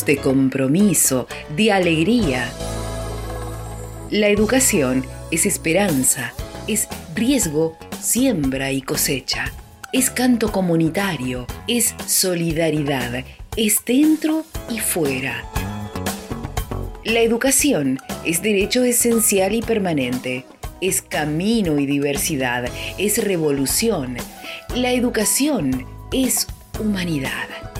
de compromiso, de alegría. La educación es esperanza, es riesgo, siembra y cosecha. Es canto comunitario, es solidaridad, es dentro y fuera. La educación es derecho esencial y permanente, es camino y diversidad, es revolución. La educación es humanidad.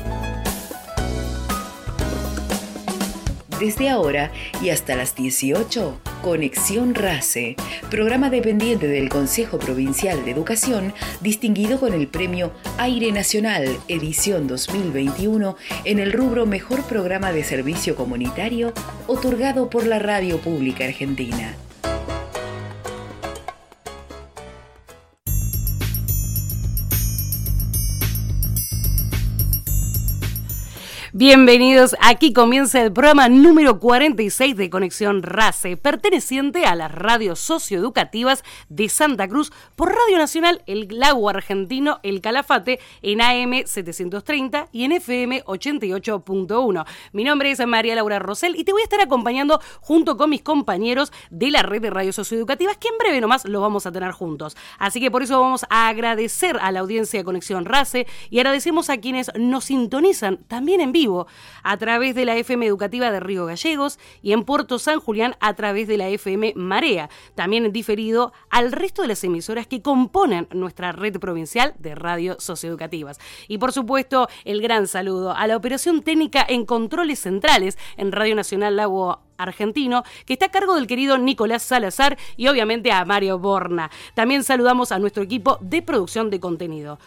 Desde ahora y hasta las 18, Conexión RACE, programa dependiente del Consejo Provincial de Educación, distinguido con el premio Aire Nacional edición 2021 en el rubro Mejor Programa de Servicio Comunitario, otorgado por la Radio Pública Argentina. Bienvenidos, aquí comienza el programa número 46 de Conexión RACE, perteneciente a las radios socioeducativas de Santa Cruz por Radio Nacional El Lago Argentino El Calafate en AM 730 y en FM 88.1. Mi nombre es María Laura Rosell y te voy a estar acompañando junto con mis compañeros de la red de radios socioeducativas que en breve nomás lo vamos a tener juntos. Así que por eso vamos a agradecer a la audiencia de Conexión RACE y agradecemos a quienes nos sintonizan también en vivo a través de la FM Educativa de Río Gallegos y en Puerto San Julián a través de la FM Marea. También diferido al resto de las emisoras que componen nuestra red provincial de radio socioeducativas. Y por supuesto, el gran saludo a la operación técnica en controles centrales en Radio Nacional Lago argentino, que está a cargo del querido Nicolás Salazar y obviamente a Mario Borna. También saludamos a nuestro equipo de producción de contenido.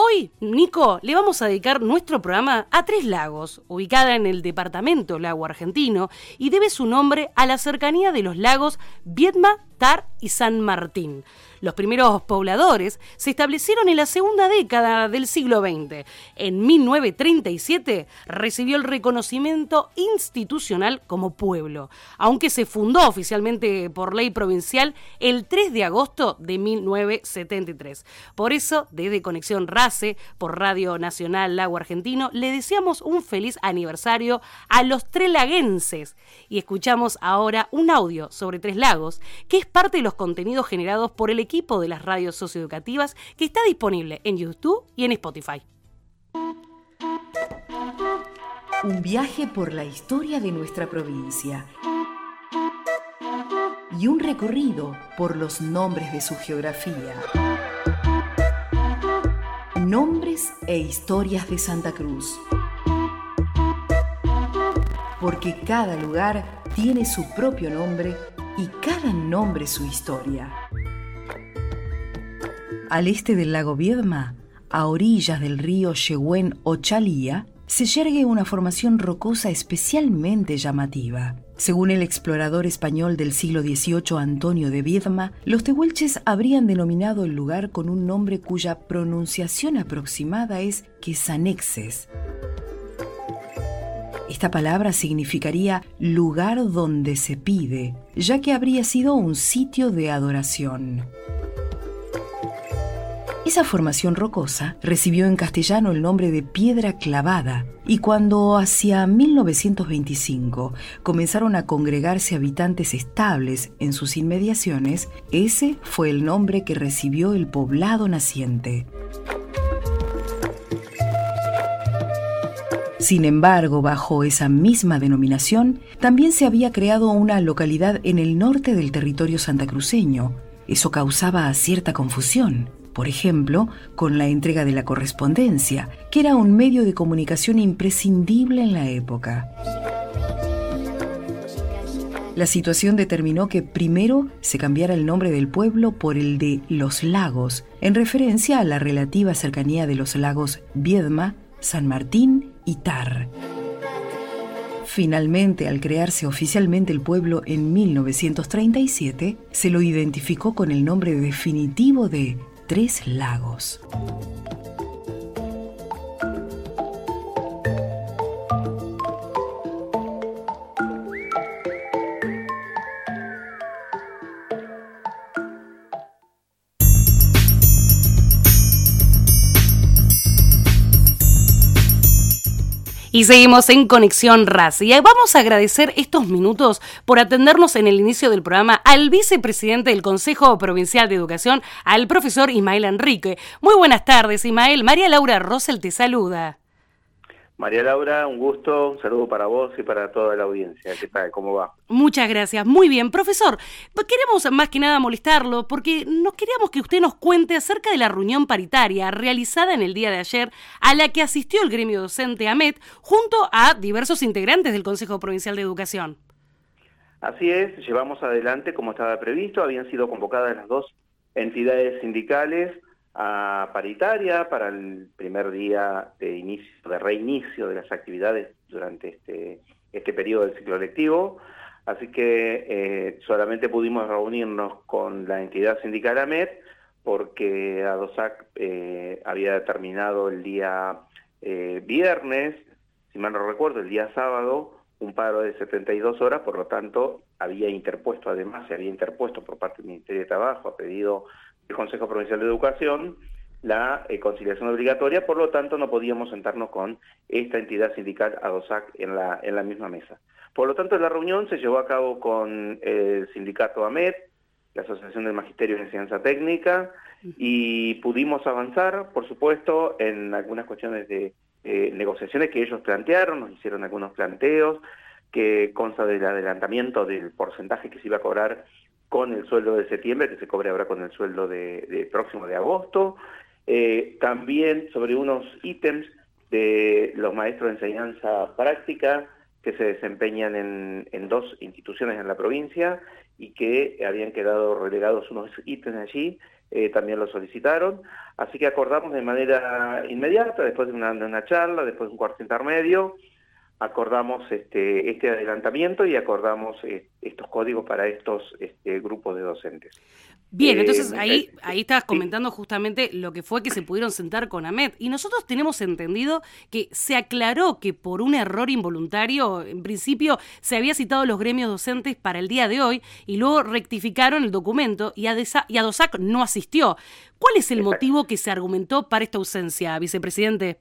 Hoy, Nico, le vamos a dedicar nuestro programa a Tres Lagos, ubicada en el departamento Lago Argentino, y debe su nombre a la cercanía de los lagos Viedma, Tar y San Martín. Los primeros pobladores se establecieron en la segunda década del siglo XX. En 1937 recibió el reconocimiento institucional como pueblo, aunque se fundó oficialmente por ley provincial el 3 de agosto de 1973. Por eso, desde Conexión RACE, por Radio Nacional Lago Argentino, le deseamos un feliz aniversario a los trelaguenses y escuchamos ahora un audio sobre Tres Lagos, que es parte de los contenidos generados por el equipo de las radios socioeducativas que está disponible en YouTube y en Spotify. Un viaje por la historia de nuestra provincia y un recorrido por los nombres de su geografía. Nombres e historias de Santa Cruz. Porque cada lugar tiene su propio nombre y cada nombre su historia. Al este del lago Viedma, a orillas del río Yehuen o Chalía, se yergue una formación rocosa especialmente llamativa. Según el explorador español del siglo XVIII Antonio de Viedma, los tehuelches habrían denominado el lugar con un nombre cuya pronunciación aproximada es Quesanexes, esta palabra significaría lugar donde se pide, ya que habría sido un sitio de adoración. Esa formación rocosa recibió en castellano el nombre de piedra clavada y cuando hacia 1925 comenzaron a congregarse habitantes estables en sus inmediaciones, ese fue el nombre que recibió el poblado naciente. Sin embargo, bajo esa misma denominación, también se había creado una localidad en el norte del territorio santacruceño. Eso causaba cierta confusión, por ejemplo, con la entrega de la correspondencia, que era un medio de comunicación imprescindible en la época. La situación determinó que primero se cambiara el nombre del pueblo por el de Los Lagos, en referencia a la relativa cercanía de los lagos Viedma, San Martín y Tar. Finalmente, al crearse oficialmente el pueblo en 1937, se lo identificó con el nombre definitivo de Tres Lagos. Y seguimos en Conexión RAS. Y vamos a agradecer estos minutos por atendernos en el inicio del programa al vicepresidente del Consejo Provincial de Educación, al profesor Ismael Enrique. Muy buenas tardes, Ismael. María Laura Rosel te saluda. María Laura, un gusto, un saludo para vos y para toda la audiencia. ¿Qué tal? ¿Cómo va? Muchas gracias, muy bien. Profesor, queremos más que nada molestarlo porque nos queríamos que usted nos cuente acerca de la reunión paritaria realizada en el día de ayer a la que asistió el gremio docente AMET junto a diversos integrantes del Consejo Provincial de Educación. Así es, llevamos adelante como estaba previsto, habían sido convocadas las dos entidades sindicales a paritaria para el primer día de inicio, de reinicio de las actividades durante este, este periodo del ciclo lectivo. Así que eh, solamente pudimos reunirnos con la entidad sindical AMET porque ADOSAC eh, había determinado el día eh, viernes, si mal no recuerdo, el día sábado, un paro de 72 horas, por lo tanto había interpuesto, además se había interpuesto por parte del Ministerio de Trabajo, ha pedido el Consejo Provincial de Educación la eh, conciliación obligatoria, por lo tanto no podíamos sentarnos con esta entidad sindical ADOSAC en la, en la misma mesa. Por lo tanto, la reunión se llevó a cabo con el sindicato AMET, la Asociación del Magisterio en Enseñanza Técnica, y pudimos avanzar, por supuesto, en algunas cuestiones de negociaciones que ellos plantearon, nos hicieron algunos planteos, que consta del adelantamiento del porcentaje que se iba a cobrar con el sueldo de septiembre, que se cobre ahora con el sueldo de, próximo de agosto. Eh, también sobre unos ítems de los maestros de enseñanza práctica que se desempeñan en, dos instituciones en la provincia y que habían quedado relegados unos ítems allí, eh, también lo solicitaron. Así que acordamos de manera inmediata, después de una, de una charla, después de un cuarto intermedio, acordamos este, este adelantamiento y acordamos eh, estos códigos para estos este, grupos de docentes. Bien, entonces eh, ahí, eh, ahí estabas comentando justamente lo que fue que se pudieron sentar con AMET. Y nosotros tenemos entendido que se aclaró que por un error involuntario, en principio se había citado los gremios docentes para el día de hoy y luego rectificaron el documento y, y ADOSAC no asistió. ¿Cuál es el motivo que se argumentó para esta ausencia, vicepresidente?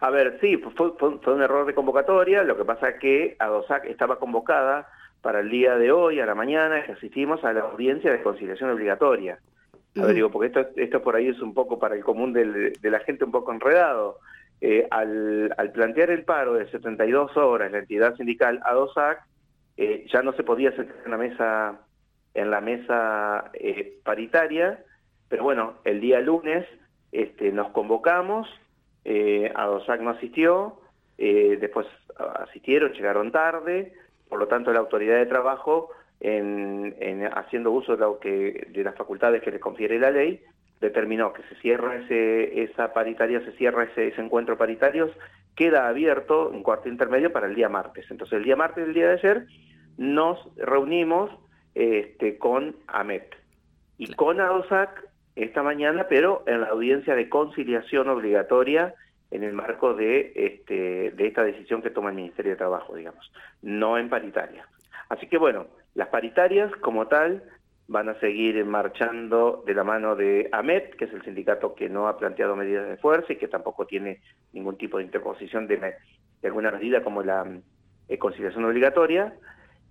A ver, sí, fue, fue, un error de convocatoria, lo que pasa es que ADOSAC estaba convocada para el día de hoy, a la mañana, que asistimos a la audiencia de conciliación obligatoria. A ver, digo, porque esto, esto por ahí es un poco para el común de la gente un poco enredado. Eh, al, plantear el paro de 72 horas, la entidad sindical ADOSAC eh, ya no se podía sentar en la mesa, en la mesa eh, paritaria, pero bueno, el día lunes este, nos convocamos, eh, ADOSAC no asistió, eh, después asistieron, llegaron tarde, por lo tanto la autoridad de trabajo, en, haciendo uso de, lo que, de las facultades que les confiere la ley, determinó que se cierra ese, esa paritaria, se cierra ese, ese encuentro paritario, queda abierto un cuarto intermedio para el día martes. Entonces el día martes del día de ayer nos reunimos este, con AMET y con ADOSAC esta mañana, pero en la audiencia de conciliación obligatoria en el marco de, este, de esta decisión que toma el Ministerio de Trabajo, digamos, no en paritaria. Así que bueno, las paritarias como tal van a seguir marchando de la mano de AMET, que es el sindicato que no ha planteado medidas de fuerza y que tampoco tiene ningún tipo de interposición de, alguna medida como la eh, conciliación obligatoria,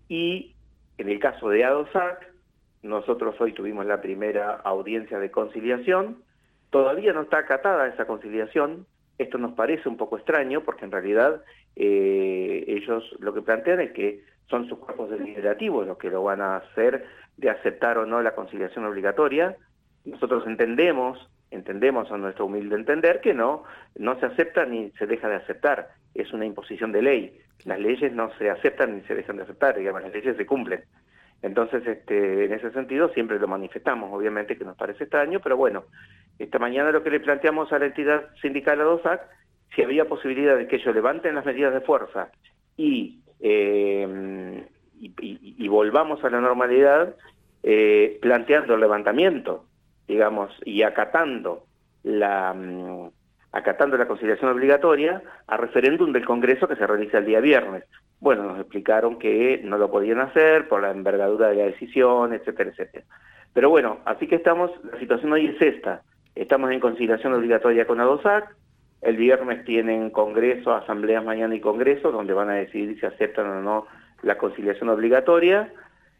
y en el caso de ADOSAC, nosotros hoy tuvimos la primera audiencia de conciliación. Todavía no está acatada esa conciliación. Esto nos parece un poco extraño porque en realidad eh, ellos lo que plantean es que son sus cuerpos deliberativos los que lo van a hacer de aceptar o no la conciliación obligatoria. Nosotros entendemos, entendemos a nuestro humilde entender que no, no se acepta ni se deja de aceptar. Es una imposición de ley. Las leyes no se aceptan ni se dejan de aceptar, digamos, las leyes se cumplen. Entonces, este, en ese sentido, siempre lo manifestamos, obviamente que nos parece extraño, pero bueno, esta mañana lo que le planteamos a la entidad sindical ADOSAC, si había posibilidad de que ellos levanten las medidas de fuerza y, eh, y, volvamos a la normalidad, eh, planteando el levantamiento, digamos, y acatando la, mm, acatando la conciliación obligatoria a referéndum del Congreso que se realiza el día viernes. Bueno, nos explicaron que no lo podían hacer por la envergadura de la decisión, etcétera, etcétera. Pero bueno, así que estamos, la situación hoy es esta. Estamos en conciliación obligatoria con ADOSAC, El viernes tienen congreso, asambleas mañana y congreso, donde van a decidir si aceptan o no la conciliación obligatoria.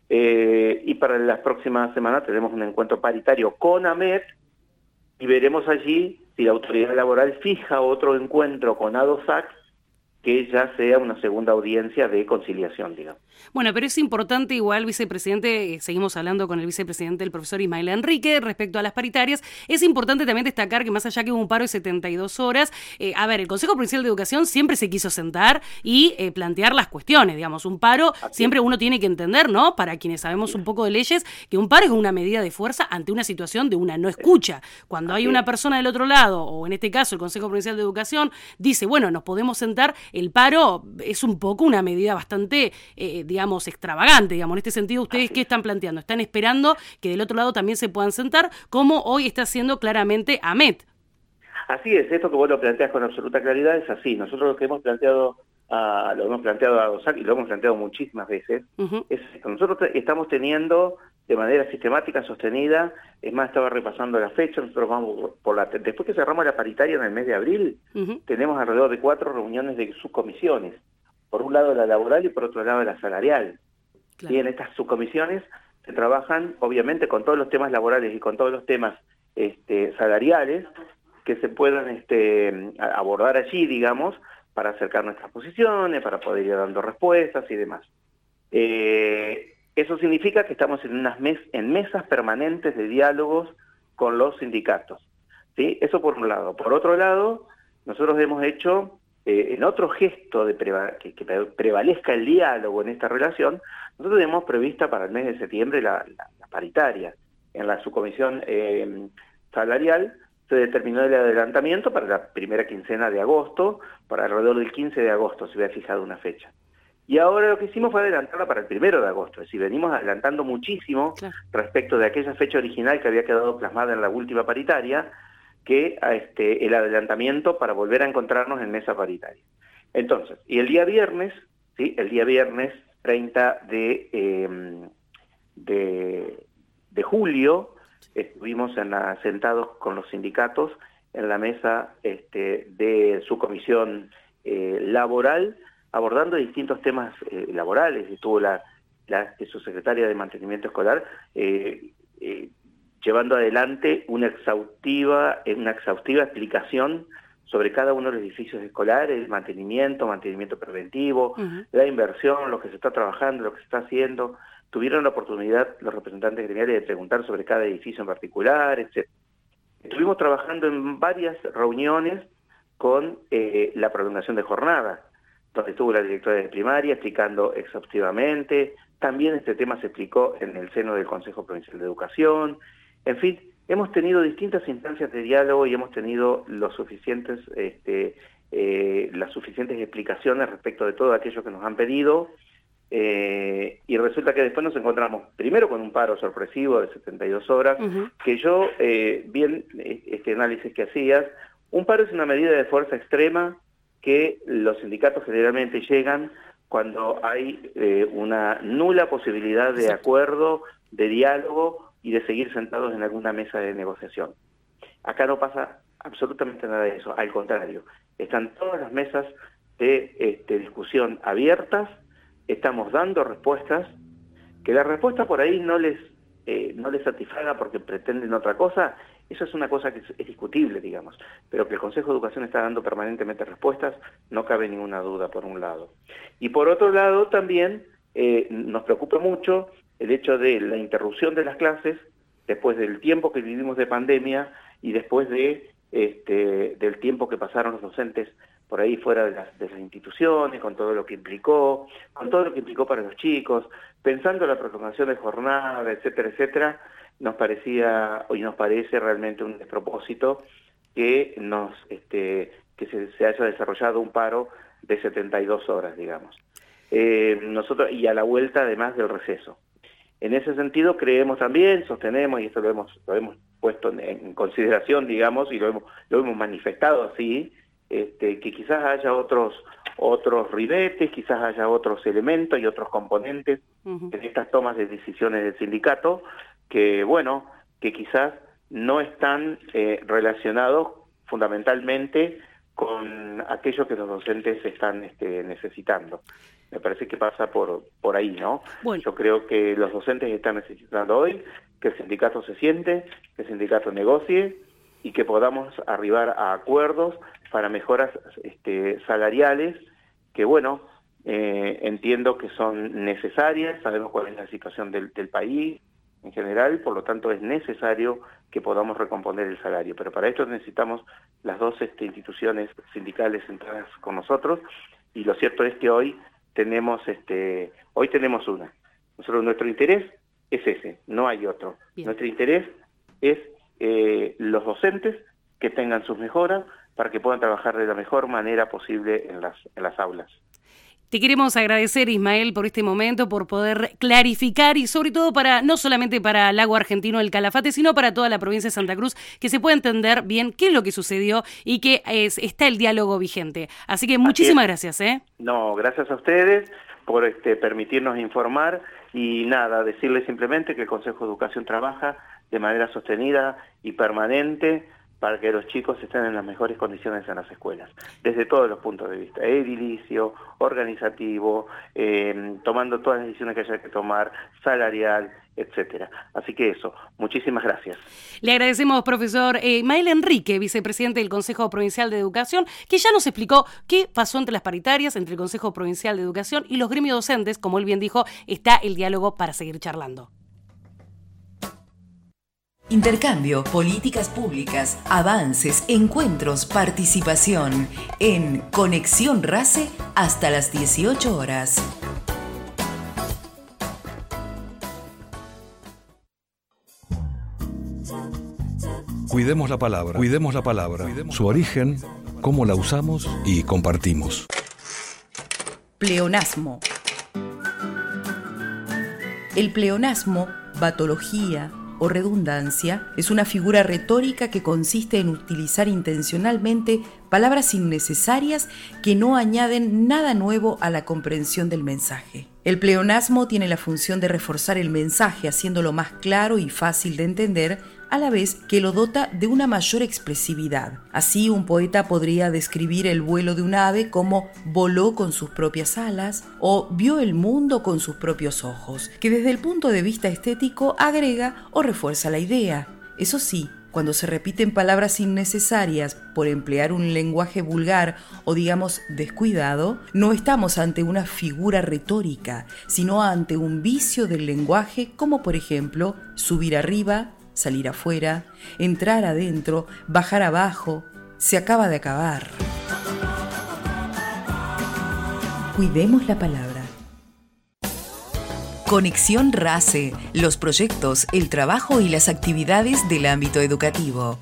Eh, y para las próximas semanas tenemos un encuentro paritario con AMET y veremos allí si la autoridad laboral fija otro encuentro con ADOSAC que ya sea una segunda audiencia de conciliación, digamos. Bueno, pero es importante igual, vicepresidente, eh, seguimos hablando con el vicepresidente, el profesor Ismael Enrique, respecto a las paritarias, es importante también destacar que más allá que hubo un paro de 72 horas, eh, a ver, el Consejo Provincial de Educación siempre se quiso sentar y eh, plantear las cuestiones, digamos, un paro, siempre uno tiene que entender, ¿no? Para quienes sabemos un poco de leyes, que un paro es una medida de fuerza ante una situación de una no escucha. Cuando hay una persona del otro lado, o en este caso el Consejo Provincial de Educación, dice, bueno, nos podemos sentar, el paro es un poco una medida bastante, eh, digamos, extravagante, digamos. En este sentido, ¿ustedes qué están planteando? ¿Están esperando que del otro lado también se puedan sentar, como hoy está haciendo claramente AMET? Así es, esto que vos lo planteas con absoluta claridad es así. Nosotros lo que hemos planteado, a, lo hemos planteado a DOSAC y lo hemos planteado muchísimas veces, es esto. Nosotros estamos teniendo de manera sistemática, sostenida. Es más, estaba repasando la fecha, nosotros vamos por la... Después que cerramos la paritaria en el mes de abril, tenemos alrededor de cuatro reuniones de subcomisiones. Por un lado la laboral y por otro lado la salarial. Y en estas subcomisiones se trabajan, obviamente, con todos los temas laborales y con todos los temas este, salariales que se puedan este, abordar allí, digamos, para acercar nuestras posiciones, para poder ir dando respuestas y demás. Eh, eso significa que estamos en, unas mesas permanentes de diálogos con los sindicatos. ¿sí? Eso por un lado. Por otro lado, nosotros hemos hecho, eh, en otro gesto de que, prevalezca el diálogo en esta relación, nosotros tenemos prevista para el mes de septiembre la, paritaria. En la subcomisión eh, salarial se determinó el adelantamiento para la primera quincena de agosto, para alrededor del 15 de agosto se había fijado una fecha. Y ahora lo que hicimos fue adelantarla para el primero de agosto, es decir, venimos adelantando muchísimo respecto de aquella fecha original que había quedado plasmada en la última paritaria, que este, el adelantamiento para volver a encontrarnos en mesa paritaria. Entonces, y el día viernes, ¿sí? el día viernes 30 de, em, de, julio, estuvimos en sentados con los sindicatos en la mesa este, de su comisión eh, laboral, abordando distintos temas eh, laborales. Estuvo la, la subsecretaria de Mantenimiento Escolar eh, eh, llevando adelante una exhaustiva, una exhaustiva explicación sobre cada uno de los edificios escolares, el mantenimiento, mantenimiento preventivo, la inversión, lo que se está trabajando, lo que se está haciendo. Tuvieron la oportunidad los representantes gremiales de preguntar sobre cada edificio en particular, etc. Estuvimos trabajando en varias reuniones con la prolongación de jornada donde estuvo la directora de primaria explicando exhaustivamente. También este tema se explicó en el seno del Consejo Provincial de Educación. En fin, hemos tenido distintas instancias de diálogo y hemos tenido los suficientes, este, eh, las suficientes explicaciones respecto de todo aquello que nos han pedido. Eh, y resulta que después nos encontramos primero con un paro sorpresivo de 72 horas, que yo, eh, bien este análisis que hacías, un paro es una medida de fuerza extrema que los sindicatos generalmente llegan cuando hay eh, una nula posibilidad de acuerdo, de diálogo y de seguir sentados en alguna mesa de negociación. Acá no pasa absolutamente nada de eso, al contrario, están todas las mesas de este, discusión abiertas, estamos dando respuestas, que la respuesta por ahí no les, eh, no les satisfaga porque pretenden otra cosa, eso es una cosa que es, discutible, digamos, pero que el Consejo de Educación está dando permanentemente respuestas, no cabe ninguna duda, por un lado. Y por otro lado, también eh, nos preocupa mucho el hecho de la interrupción de las clases después del tiempo que vivimos de pandemia y después de este, del tiempo que pasaron los docentes por ahí fuera de las, instituciones, con todo lo que implicó, con todo lo que implicó para los chicos, pensando en la prolongación de jornada, etcétera, etcétera, nos parecía y nos parece realmente un despropósito que nos este, que se, haya desarrollado un paro de 72 horas, digamos. Eh, nosotros y a la vuelta además del receso. En ese sentido creemos también, sostenemos y esto lo hemos lo hemos puesto en, consideración, digamos, y lo hemos lo hemos manifestado así, este, que quizás haya otros otros ribetes, quizás haya otros elementos y otros componentes en estas tomas de decisiones del sindicato que, bueno, que quizás no están eh, relacionados fundamentalmente con aquello que los docentes están este, necesitando. Me parece que pasa por, por ahí, ¿no? Yo creo que los docentes están necesitando hoy que el sindicato se siente, que el sindicato negocie y que podamos arribar a acuerdos para mejoras este, salariales que, bueno, eh, entiendo que son necesarias, sabemos cuál es la situación del, del país en general, por lo tanto es necesario que podamos recomponer el salario. Pero para esto necesitamos las dos este, instituciones sindicales entradas con nosotros y lo cierto es que hoy tenemos este hoy tenemos una. Nosotros nuestro interés es ese, no hay otro. Nuestro interés es eh, los docentes que tengan sus mejoras para que puedan trabajar de la mejor manera posible en las, en las aulas. Te queremos agradecer, Ismael, por este momento, por poder clarificar y sobre todo para, no solamente para el agua argentino del Calafate, sino para toda la provincia de Santa Cruz, que se pueda entender bien qué es lo que sucedió y que es, está el diálogo vigente. Así que muchísimas gracias. ¿eh? No, gracias a ustedes por este, permitirnos informar y nada, decirles simplemente que el Consejo de Educación trabaja de manera sostenida y permanente para que los chicos estén en las mejores condiciones en las escuelas, desde todos los puntos de vista, edilicio, organizativo, eh, tomando todas las decisiones que haya que tomar, salarial, etcétera. Así que eso, muchísimas gracias. Le agradecemos, profesor eh, Mael Enrique, vicepresidente del Consejo Provincial de Educación, que ya nos explicó qué pasó entre las paritarias, entre el Consejo Provincial de Educación y los gremios docentes. Como él bien dijo, está el diálogo para seguir charlando. Intercambio, políticas públicas, avances, encuentros, participación en Conexión RACE hasta las 18 horas. Cuidemos la palabra, cuidemos la palabra, su origen, cómo la usamos y compartimos. Pleonasmo. El pleonasmo, batología, o redundancia es una figura retórica que consiste en utilizar intencionalmente palabras innecesarias que no añaden nada nuevo a la comprensión del mensaje. El pleonasmo tiene la función de reforzar el mensaje haciéndolo más claro y fácil de entender a la vez que lo dota de una mayor expresividad. Así un poeta podría describir el vuelo de un ave como voló con sus propias alas o vio el mundo con sus propios ojos, que desde el punto de vista estético agrega o refuerza la idea. Eso sí, cuando se repiten palabras innecesarias por emplear un lenguaje vulgar o digamos descuidado, no estamos ante una figura retórica, sino ante un vicio del lenguaje como por ejemplo subir arriba, salir afuera, entrar adentro, bajar abajo, se acaba de acabar. Cuidemos la palabra. Conexión RACE, los proyectos, el trabajo y las actividades del ámbito educativo.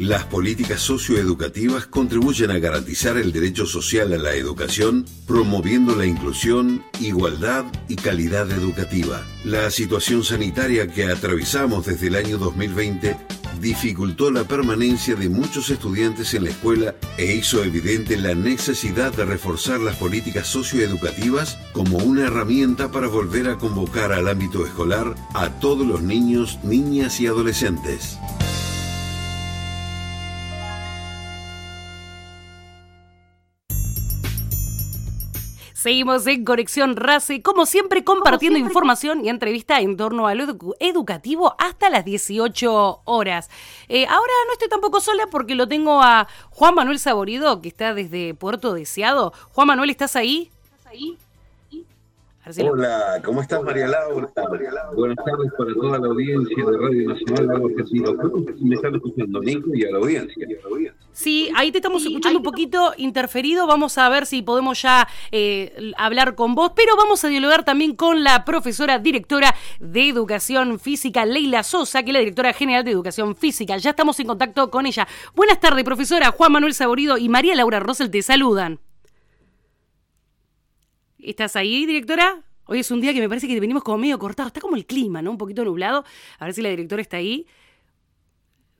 Las políticas socioeducativas contribuyen a garantizar el derecho social a la educación, promoviendo la inclusión, igualdad y calidad educativa. La situación sanitaria que atravesamos desde el año 2020 dificultó la permanencia de muchos estudiantes en la escuela e hizo evidente la necesidad de reforzar las políticas socioeducativas como una herramienta para volver a convocar al ámbito escolar a todos los niños, niñas y adolescentes. Seguimos en Conexión RACE, como siempre compartiendo información y entrevista en torno a lo educativo hasta las 18 horas. Eh, ahora no estoy tampoco sola porque lo tengo a Juan Manuel Saborido, que está desde Puerto Deseado. Juan Manuel, ¿estás ahí? ¿Estás ahí? Hola, ¿cómo estás María Laura? Buenas tardes para toda la audiencia de Radio Nacional. Me están escuchando, Nico, y a la audiencia. Sí, ahí te estamos escuchando un poquito interferido. Vamos a ver si podemos ya eh, hablar con vos, pero vamos a dialogar también con la profesora directora de Educación Física, Leila Sosa, que es la directora general de Educación Física. Ya estamos en contacto con ella. Buenas tardes, profesora. Juan Manuel Saborido y María Laura Rosel te saludan. ¿Estás ahí, directora? Hoy es un día que me parece que venimos como medio cortado. Está como el clima, ¿no? Un poquito nublado. A ver si la directora está ahí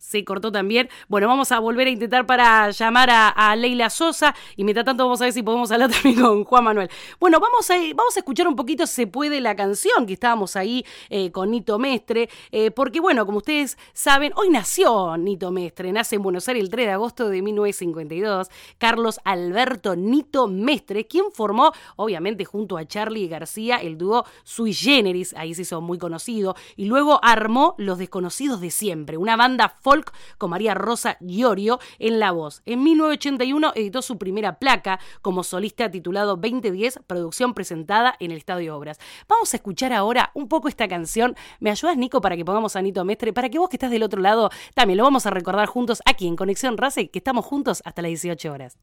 se cortó también. Bueno, vamos a volver a intentar para llamar a, Leila Sosa y mientras tanto vamos a ver si podemos hablar también con Juan Manuel. Bueno, vamos a, vamos a escuchar un poquito Se puede la canción que estábamos ahí eh, con Nito Mestre, eh, porque bueno, como ustedes saben, hoy nació Nito Mestre, nace en Buenos Aires el 3 de agosto de 1952, Carlos Alberto Nito Mestre, quien formó, obviamente, junto a Charlie García, el dúo Sui Generis, ahí se hizo muy conocido, y luego armó Los Desconocidos de Siempre, una banda con María Rosa Giorio en la voz. En 1981 editó su primera placa como solista titulado 2010, producción presentada en el Estadio Obras. Vamos a escuchar ahora un poco esta canción. ¿Me ayudas, Nico, para que pongamos a Nito Mestre? Para que vos que estás del otro lado también lo vamos a recordar juntos aquí en Conexión Race, que estamos juntos hasta las 18 horas.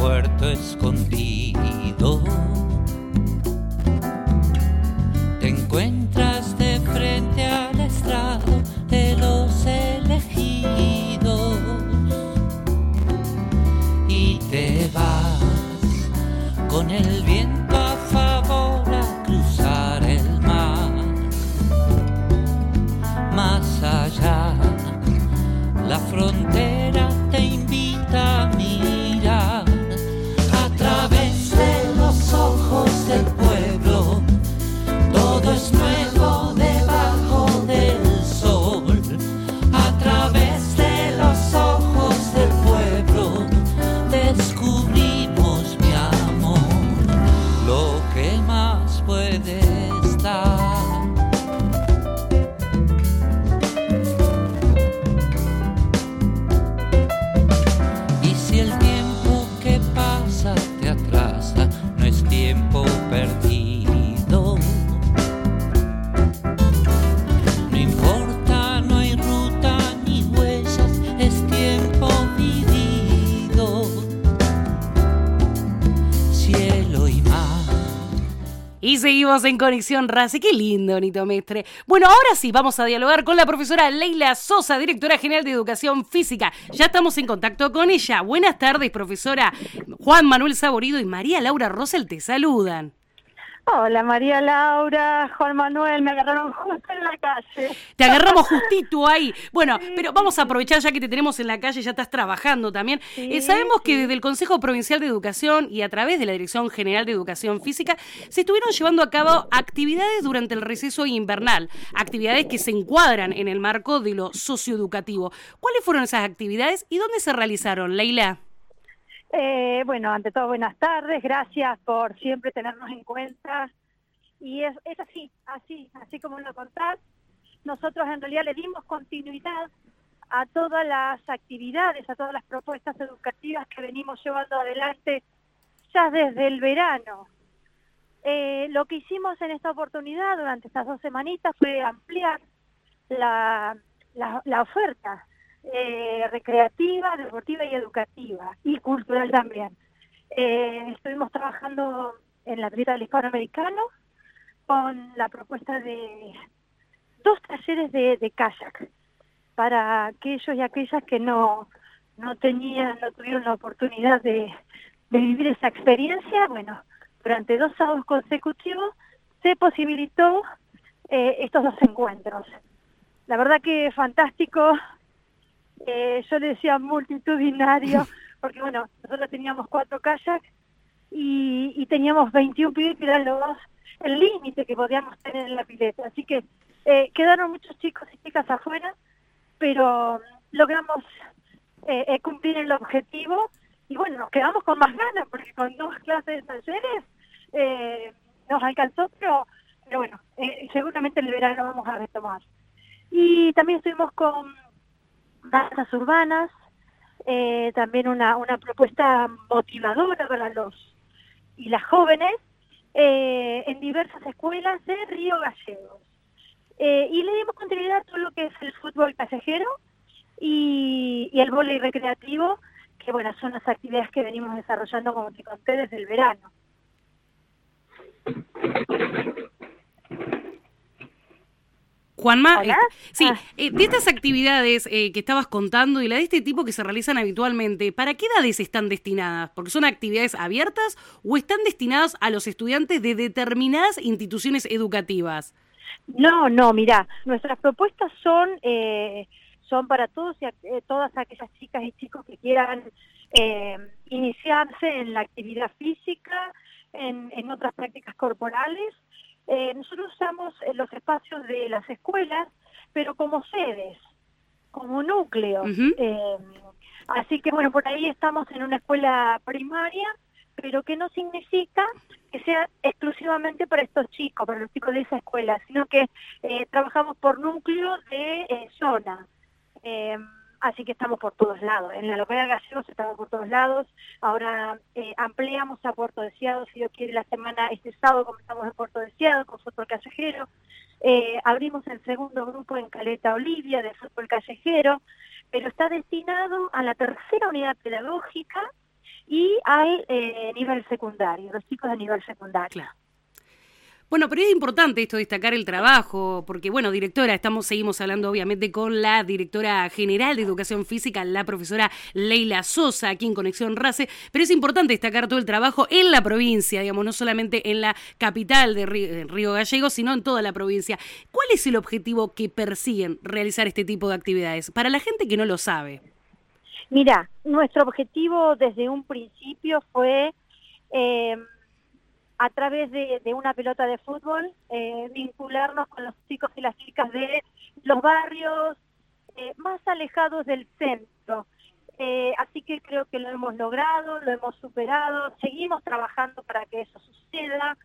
Brazos de seguimos en Conexión Race. Qué lindo, Nito Mestre. Bueno, ahora sí, vamos a dialogar con la profesora Leila Sosa, directora general de Educación Física. Ya estamos en contacto con ella. Buenas tardes, profesora. Juan Manuel Saborido y María Laura Rosel te saludan. Hola María Laura, Juan Manuel, me agarraron justo en la calle. Te agarramos justito ahí. Bueno, pero vamos a aprovechar ya que te tenemos en la calle, ya estás trabajando también. Eh, sabemos que desde el Consejo Provincial de Educación y a través de la Dirección General de Educación Física se estuvieron llevando a cabo actividades durante el receso invernal, actividades que se encuadran en el marco de lo socioeducativo. ¿Cuáles fueron esas actividades y dónde se realizaron, Leila? Eh, bueno, ante todo, buenas tardes. Gracias por siempre tenernos en cuenta. Y es, así, así, así como lo contás. Nosotros en realidad le dimos continuidad a todas las actividades, a todas las propuestas educativas que venimos llevando adelante ya desde el verano. Eh, lo que hicimos en esta oportunidad durante estas dos semanitas fue ampliar la, oferta eh, recreativa, deportiva y educativa, y cultural también. Eh, estuvimos trabajando en la Brita del Hispanoamericano con la propuesta de dos talleres de, de kayak para aquellos y aquellas que no, no tenían, no tuvieron la oportunidad de, vivir esa experiencia, bueno, durante dos sábados consecutivos se posibilitó eh, estos dos encuentros. La verdad que fantástico, eh, yo le decía multitudinario, porque bueno, nosotros teníamos cuatro kayaks y, teníamos 21 pibes que eran los, el límite que podíamos tener en la pileta. Así que eh, quedaron muchos chicos y chicas afuera, pero logramos eh, eh, cumplir el objetivo y bueno, nos quedamos con más ganas porque con dos clases de talleres eh, nos alcanzó, pero, pero bueno, seguramente el verano vamos a retomar. Y también estuvimos con danzas urbanas, también una, una propuesta motivadora para los y las jóvenes en diversas escuelas de Río Gallegos. Eh, y le dimos continuidad a todo lo que es el fútbol callejero y, el vóley recreativo, que bueno, son las actividades que venimos desarrollando, como te conté, desde el verano. Juanma, eh, sí, ah. eh, de estas actividades que estabas contando y la de este tipo que se realizan habitualmente, ¿para qué edades están destinadas? ¿Porque son actividades abiertas o están destinadas a los estudiantes de determinadas instituciones educativas? No, no, mira, nuestras propuestas son eh, son para todos y eh, todas aquellas chicas y chicos que quieran eh, iniciarse en la actividad física, en, en otras prácticas corporales. Nosotros usamos los espacios de las escuelas, pero como sedes, como núcleos. así que bueno, por ahí estamos en una escuela primaria, pero que no significa que sea exclusivamente para estos chicos, para los chicos de esa escuela, sino que eh, trabajamos por núcleo de eh, zona. Eh, así que estamos por todos lados. En la localidad de estamos por todos lados. Ahora ampliamos a Puerto Deseado, si Dios quiere, la semana, este sábado comenzamos en Puerto Deseado con fútbol callejero. abrimos el segundo grupo en Caleta Olivia de fútbol callejero, pero está destinado a la tercera unidad pedagógica y al eh, nivel secundario, los chicos de nivel secundario. Bueno, pero es importante esto destacar el trabajo, porque bueno, directora, estamos seguimos hablando obviamente con la directora general de Educación Física, la profesora Leila Sosa, aquí en Conexión RACE, pero es importante destacar todo el trabajo en la provincia, digamos, no solamente en la capital de Río, Gallegos, sino en toda la provincia. ¿Cuál es el objetivo que persiguen realizar este tipo de actividades? Para la gente que no lo sabe. Mira, nuestro objetivo desde un principio fue, eh, a través de, una pelota de fútbol, eh, vincularnos con los chicos y las chicas de los barrios eh, más alejados del centro. así que creo que lo hemos logrado, lo hemos superado, seguimos trabajando para que eso suceda.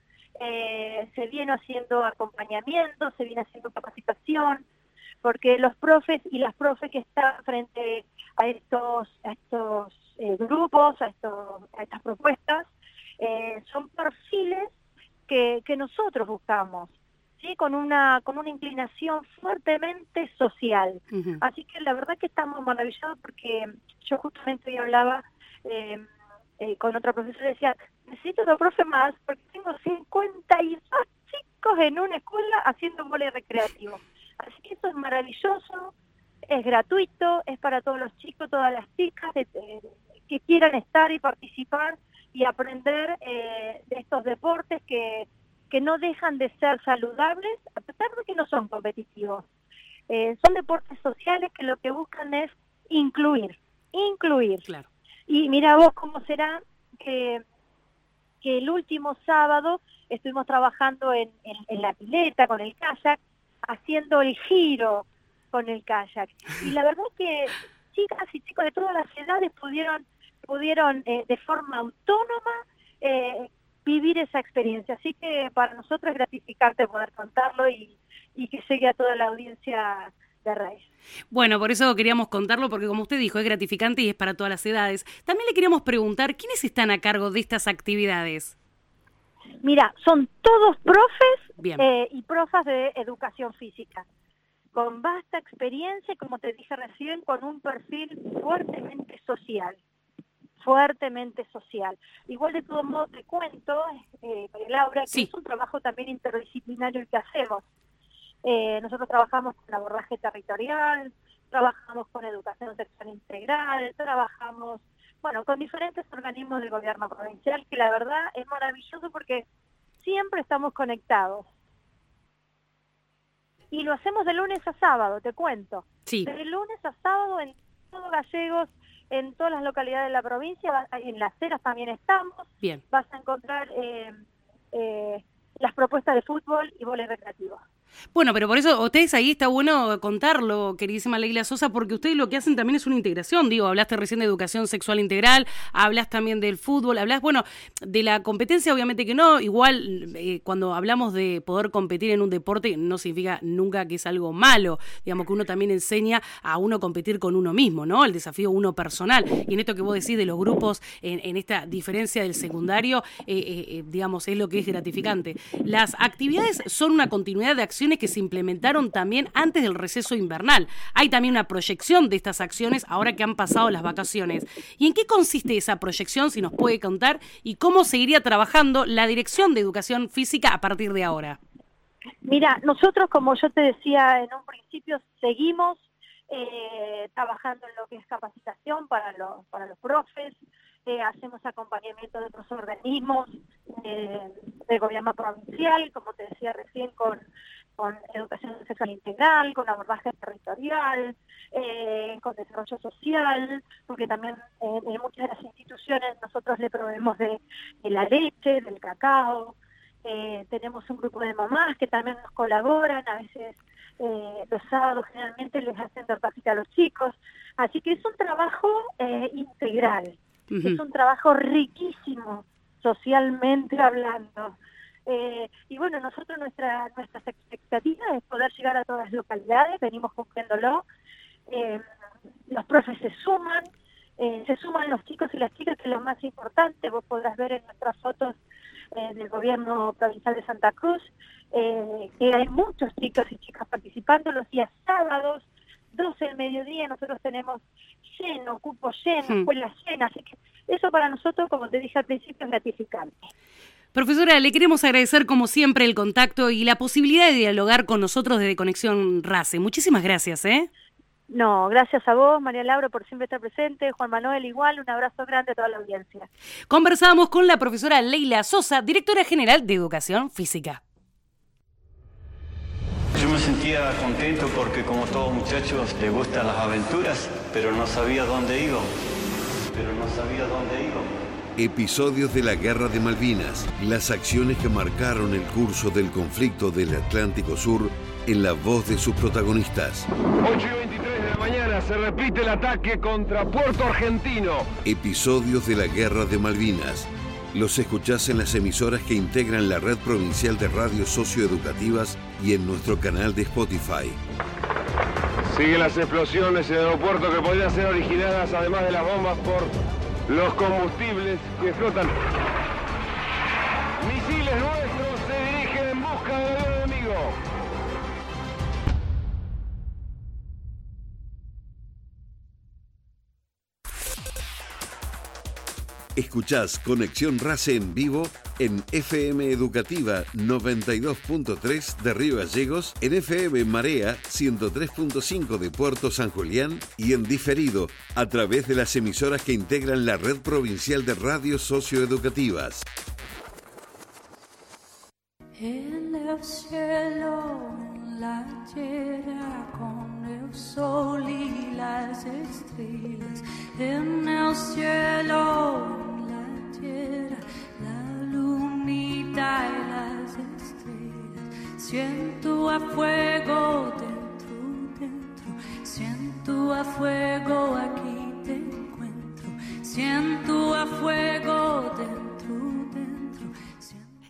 se viene haciendo acompañamiento, se viene haciendo capacitación, porque los profes y las profes que están frente a estos, a estos eh, grupos, a, estos, a estas propuestas, eh, son perfiles que, que nosotros buscamos, ¿sí? con, una, con una inclinación fuertemente social. Así que la verdad que estamos maravillados porque yo justamente hoy hablaba eh, con otra profesora y decía, necesito otro profe más porque tengo 52 chicos en una escuela haciendo un vole recreativo. Así que eso es maravilloso, es gratuito, es para todos los chicos, todas las chicas que quieran estar y participar y aprender eh, de estos deportes que, que no dejan de ser saludables, a pesar de que no son competitivos. Eh, son deportes sociales que lo que buscan es incluir, incluir. Claro. Y mira vos cómo será que, que el último sábado estuvimos trabajando en, en la pileta con el kayak, haciendo el giro con el kayak. Y la verdad es que chicas y chicos de todas las edades pudieron, pudieron eh, de forma autónoma eh, vivir esa experiencia. Así que para nosotros es gratificante poder contarlo y, y que llegue a toda la audiencia de raíz. Bueno, por eso queríamos contarlo, porque como usted dijo, es gratificante y es para todas las edades. También le queríamos preguntar, ¿quiénes están a cargo de estas actividades? Mira, son todos profes eh, y profas de educación física, con vasta experiencia y, como te dije recién, con un perfil fuertemente social fuertemente social. Igual de todo modo te cuento, eh, Laura, que es un trabajo también interdisciplinario el que hacemos. Eh, nosotros trabajamos con abordaje territorial, trabajamos con educación sexual integral, trabajamos, bueno, con diferentes organismos del gobierno provincial, que la verdad es maravilloso porque siempre estamos conectados. Y lo hacemos de lunes a sábado, te cuento. Sí. De lunes a sábado en todo Gallegos, en todas las localidades de la provincia, en las ceras también estamos. Bien. Vas a encontrar eh, eh, las propuestas de fútbol y voleibol recreativo. Bueno, pero por eso ustedes ahí está bueno contarlo, queridísima Leila Sosa, porque ustedes lo que hacen también es una integración. Digo, hablaste recién de educación sexual integral, hablas también del fútbol, hablas, bueno, de la competencia, obviamente que no. Igual, eh, cuando hablamos de poder competir en un deporte, no significa nunca que es algo malo. Digamos que uno también enseña a uno competir con uno mismo, ¿no? El desafío uno personal. Y en esto que vos decís de los grupos, en, esta diferencia del secundario, eh, eh, digamos, es lo que es gratificante. Las actividades son una continuidad de acción que se implementaron también antes del receso invernal. Hay también una proyección de estas acciones ahora que han pasado las vacaciones. ¿Y en qué consiste esa proyección, si nos puede contar, y cómo seguiría trabajando la Dirección de Educación Física a partir de ahora? Mira, nosotros, como yo te decía en un principio, seguimos eh, trabajando en lo que es capacitación para los, para los profes, eh, hacemos acompañamiento de otros organismos eh, del gobierno provincial, como te decía recién, con con educación sexual integral, con abordaje territorial, eh, con desarrollo social, porque también eh, en muchas de las instituciones nosotros le proveemos de, la leche, del cacao, eh, tenemos un grupo de mamás que también nos colaboran, a veces los sábados generalmente les hacen dorpacita a los chicos, así que es un trabajo integral, es un trabajo riquísimo socialmente hablando. Eh, y bueno, nosotros nuestra, nuestras expectativas es poder llegar a todas las localidades, venimos cumpliéndolo. Eh, los profes se suman, eh, se suman los chicos y las chicas, que es lo más importante. Vos podrás ver en nuestras fotos del gobierno provincial de Santa Cruz que hay muchos chicos y chicas participando los días sábados, 12 del mediodía, nosotros tenemos lleno, cupo lleno, hmm. escuelas llenas, así que eso para nosotros, como te dije al principio, es gratificante. Profesora, le queremos agradecer como siempre el contacto y la posibilidad de dialogar con nosotros desde Conexión RACE. Muchísimas gracias, ¿eh? No, gracias a vos, María Laura, por siempre estar presente. Juan Manuel, igual, un abrazo grande a toda la audiencia. Conversamos con la profesora Leila Sosa, directora general de Educación Física. Yo me sentía contento porque como todos muchachos les gustan las aventuras, pero no sabía dónde iba. Pero no sabía dónde iba. Episodios de la Guerra de Malvinas, las acciones que marcaron el curso del conflicto del Atlántico Sur en la voz de sus protagonistas. 8 y 23 de la mañana se repite el ataque contra Puerto Argentino. Episodios de la Guerra de Malvinas. Los escuchás en las emisoras que integran la red provincial de radios socioeducativas y en nuestro canal de Spotify. Siguen las explosiones en el aeropuerto que podrían ser originadas, además de las bombas, por los combustibles que flotan. Misiles nuestros se dirigen en busca del enemigo. Escuchás Conexión RACE en vivo en FM Educativa 92.3 de Río Gallegos, en FM Marea 103.5 de Puerto San Julián y en diferido a través de las emisoras que integran la red provincial de radios socioeducativas. La tierra con el sol y las estrellas. En el cielo, la tierra lunita y las estrellas. Siento a fuego dentro, dentro. Siento a fuego aquí te encuentro. Siento a fuego dentro.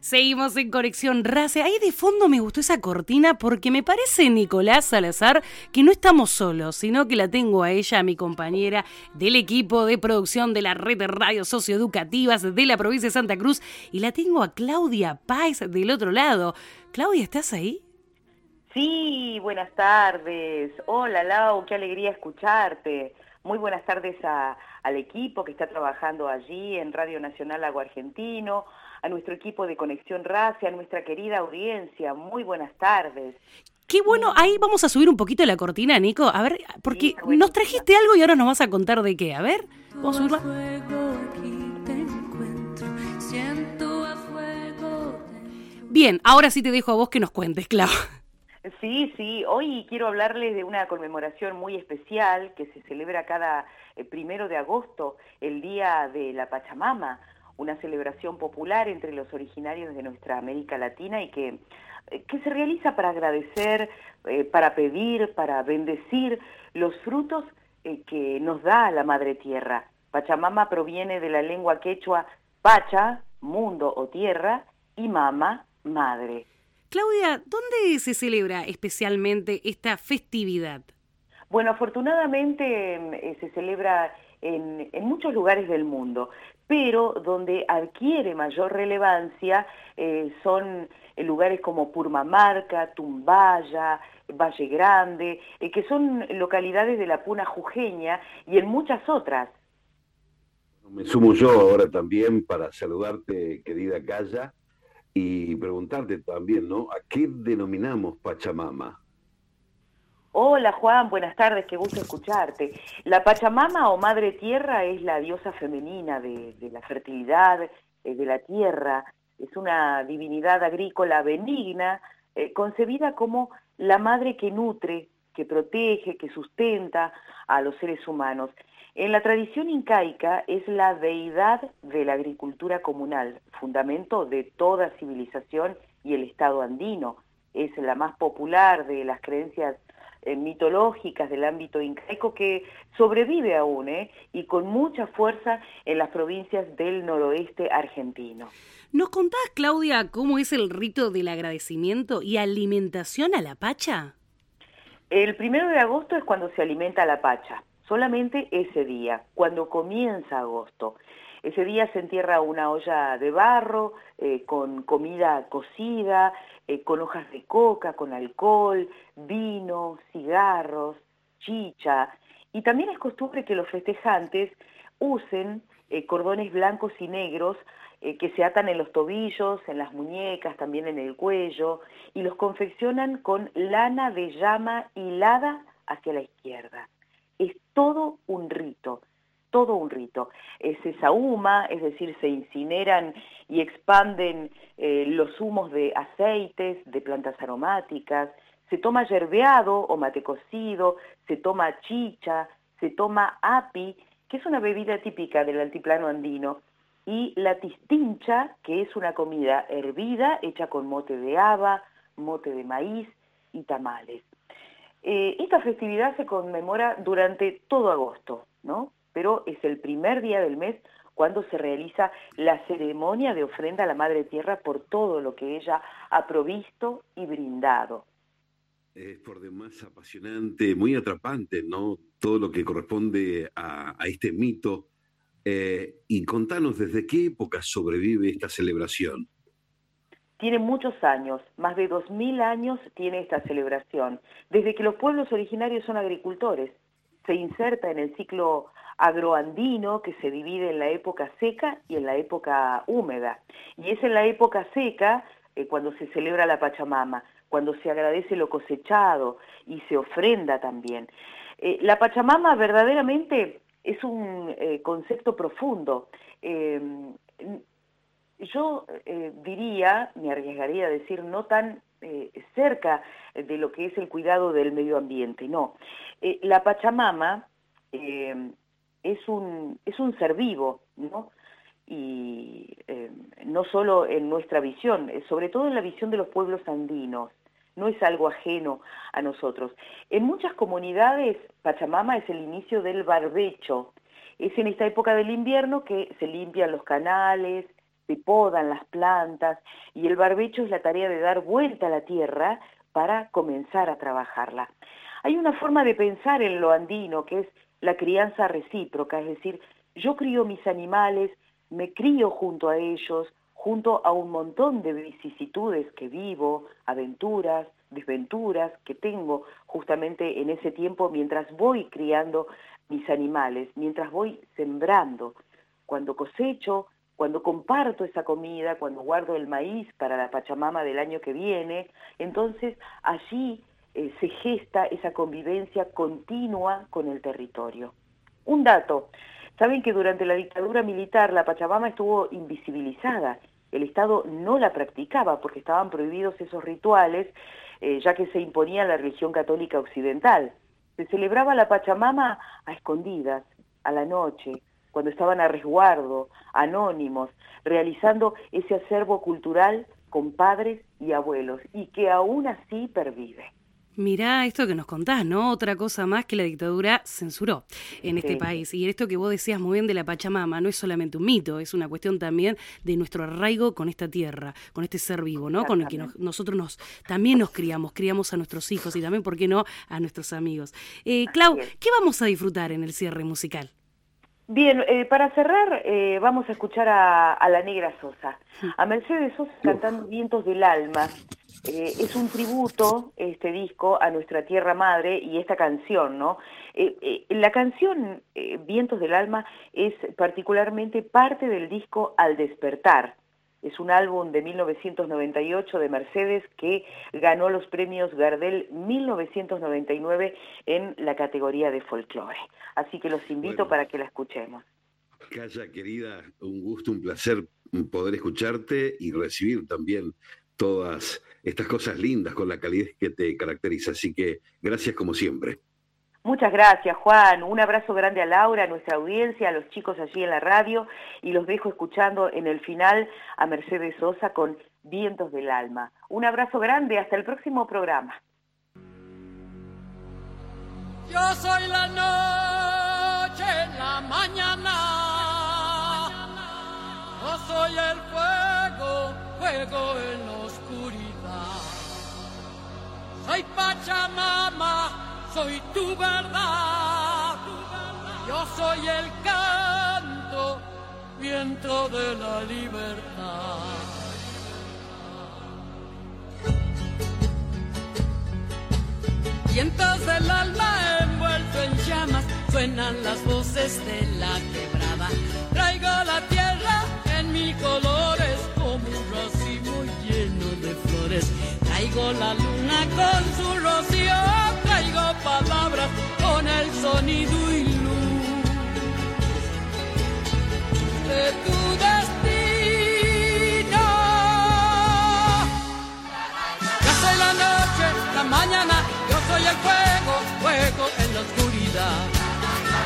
Seguimos en Conexión Race. Ahí de fondo me gustó esa cortina porque me parece, Nicolás Salazar, que no estamos solos, sino que la tengo a ella, a mi compañera del equipo de producción de la red de radios socioeducativas de la provincia de Santa Cruz, y la tengo a Claudia Páez del otro lado. Claudia, ¿estás ahí? Sí, buenas tardes. Hola Lau, qué alegría escucharte. Muy buenas tardes al equipo que está trabajando allí en Radio Nacional Agua Argentino, a nuestro equipo de Conexión Racia, a nuestra querida audiencia. Muy buenas tardes. Qué bueno, ahí vamos a subir un poquito la cortina, Nico. A ver, porque nos trajiste algo y ahora nos vas a contar de qué. A ver, vamos a subirla. Bien, ahora sí te dejo a vos que nos cuentes, Clau. Sí, sí, hoy quiero hablarles de una conmemoración muy especial que se celebra cada eh, primero de agosto, el Día de la Pachamama, una celebración popular entre los originarios de nuestra América Latina y que, eh, que se realiza para agradecer, eh, para pedir, para bendecir los frutos eh, que nos da la Madre Tierra. Pachamama proviene de la lengua quechua pacha, mundo o tierra, y mama, madre. Claudia, ¿dónde se celebra especialmente esta festividad? Bueno, afortunadamente se celebra en, en, muchos lugares del mundo pero donde adquiere mayor relevancia eh, son lugares como Purmamarca, Tumbaya, Valle Grande, eh, que son localidades de la Puna Jujeña y en muchas otras. Me sumo yo ahora también para saludarte, querida Calla, y preguntarte también, ¿no? ¿A qué denominamos Pachamama? Hola Juan, buenas tardes, qué gusto escucharte. La Pachamama o Madre Tierra es la diosa femenina de, la fertilidad, eh, de la tierra, es una divinidad agrícola benigna, eh, concebida como la madre que nutre, que protege, que sustenta a los seres humanos. En la tradición incaica es la deidad de la agricultura comunal, fundamento de toda civilización y el Estado andino. Es la más popular de las creencias eh, mitológicas del ámbito incaico que sobrevive aún ¿eh? y con mucha fuerza en las provincias del noroeste argentino. ¿Nos contás, Claudia, cómo es el rito del agradecimiento y alimentación a la pacha? El primero de agosto es cuando se alimenta a la pacha, solamente ese día, cuando comienza agosto. Ese día se entierra una olla de barro eh, con comida cocida, eh, con hojas de coca, con alcohol, vino, cigarros, chicha. Y también es costumbre que los festejantes usen eh, cordones blancos y negros que se atan en los tobillos, en las muñecas, también en el cuello, y los confeccionan con lana de llama hilada hacia la izquierda. Es todo un rito todo un rito. Se sahuma, es decir, se incineran y expanden eh, los humos de aceites, de plantas aromáticas, se toma yerbeado o mate cocido, se toma chicha, se toma api, que es una bebida típica del altiplano andino, y la tistincha, que es una comida hervida hecha con mote de haba, mote de maíz y tamales. Eh, esta festividad se conmemora durante todo agosto, ¿no? Pero es el primer día del mes cuando se realiza la ceremonia de ofrenda a la Madre Tierra por todo lo que ella ha provisto y brindado. Es por demás apasionante, muy atrapante, ¿no? Todo lo que corresponde a, este mito. Eh, y contanos, ¿desde qué época sobrevive esta celebración? Tiene muchos años, más de dos mil años tiene esta celebración, desde que los pueblos originarios son agricultores. Se inserta en el ciclo agroandino que se divide en la época seca y en la época húmeda. Y es en la época seca eh, cuando se celebra la Pachamama, cuando se agradece lo cosechado y se ofrenda también. Eh, la Pachamama verdaderamente es un eh, concepto profundo. yo diría, me arriesgaría a decir, no tan cerca de lo que es el cuidado del medio ambiente, no. la Pachamama es un, es un ser vivo, ¿no? Y eh, no solo en nuestra visión, eh, sobre todo en la visión de los pueblos andinos, no es algo ajeno a nosotros. En muchas comunidades, Pachamama es el inicio del barbecho. Es en esta época del invierno que se limpian los canales, se podan las plantas y el barbecho es la tarea de dar vuelta a la tierra para comenzar a trabajarla. Hay una forma de pensar en lo andino que es la crianza recíproca, es decir, yo crío mis animales, me crío junto a ellos, junto a un montón de vicisitudes que vivo, aventuras, desventuras que tengo justamente en ese tiempo mientras voy criando mis animales, mientras voy sembrando. Cuando cosecho, cuando comparto esa comida, cuando guardo el maíz para la Pachamama del año que viene, entonces allí eh, se gesta esa convivencia continua con el territorio. Un dato, saben que durante la dictadura militar la Pachamama estuvo invisibilizada, el Estado no la practicaba porque estaban prohibidos esos rituales, eh, ya que se imponía la religión católica occidental. Se celebraba la Pachamama a escondidas, a la noche, cuando estaban a resguardo, anónimos, realizando ese acervo cultural con padres y abuelos, y que aún así pervive. Mirá esto que nos contás, ¿no? Otra cosa más que la dictadura censuró en este país. Y esto que vos decías muy bien de la Pachamama no es solamente un mito, es una cuestión también de nuestro arraigo con esta tierra, con este ser vivo, ¿no? Con el que nosotros nos, también nos criamos, criamos a nuestros hijos y también, ¿por qué no?, a nuestros amigos. Eh, Clau, ¿qué vamos a disfrutar en el cierre musical? Bien, eh, para cerrar eh, vamos a escuchar a, la Negra Sosa, a Mercedes Sosa cantando Vientos del Alma. Eh, es un tributo este disco a nuestra tierra madre y esta canción, ¿no? la canción Vientos del Alma es particularmente parte del disco Al Despertar, es un álbum de 1998 de Mercedes que ganó los premios Gardel 1999 en la categoría de folclore. Así que los invito para que la escuchemos. Calla, querida, un gusto, un placer poder escucharte y recibir también todas estas cosas lindas con la calidad que te caracteriza. Así que gracias como siempre. Muchas gracias, Juan. Un abrazo grande a Laura, a nuestra audiencia, a los chicos allí en la radio y los dejo escuchando en el final a Mercedes Sosa con Vientos del Alma. Un abrazo grande, hasta el próximo programa. Yo soy la noche, la mañana. Yo soy el fuego, fuego en la oscuridad. Soy Pachamama soy tu verdad. Yo soy el canto, viento de la libertad. Vientos del alma envuelto en llamas, suenan las voces de la quebrada. Traigo la tierra en mis colores como un racimo lleno de flores. Traigo la luna con su rocío palabras con el sonido y luz de tu destino. Yo soy la noche, la mañana, yo soy el fuego, fuego en la oscuridad.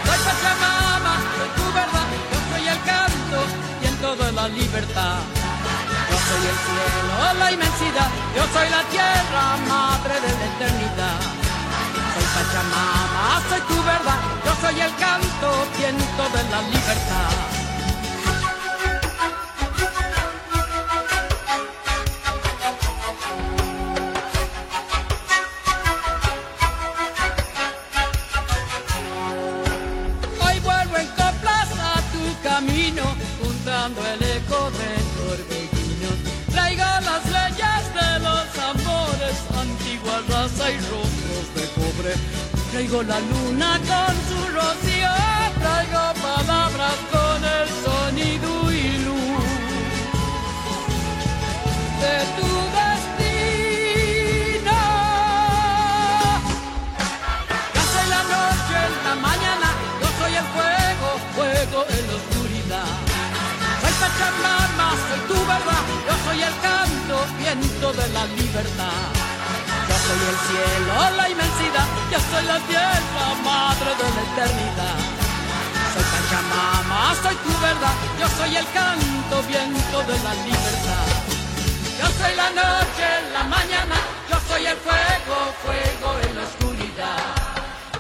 Soy Pachamama, soy tu verdad, yo soy el canto, viento de la libertad. Yo soy el cielo, la inmensidad, yo soy la tierra, madre de la eternidad. Pachamama, soy tu verdad, yo soy el canto, viento de la libertad. Hoy vuelvo en coplas a tu camino, juntando el eco de torbellino. Traigo las leyes de los amores, antigua raza y ropa Traigo la luna con su rocío, traigo palabras con el sonido y luz de tu destino. Yo soy la noche en la mañana, yo soy el fuego, fuego en la oscuridad. Soy Pachamama, soy tu verdad, yo soy el canto, viento de la libertad soy el cielo, la inmensidad, yo soy la tierra, madre de la eternidad. Soy Pachamama, soy tu verdad, yo soy el canto, viento de la libertad. Yo soy la noche, la mañana, yo soy el fuego, fuego en la oscuridad.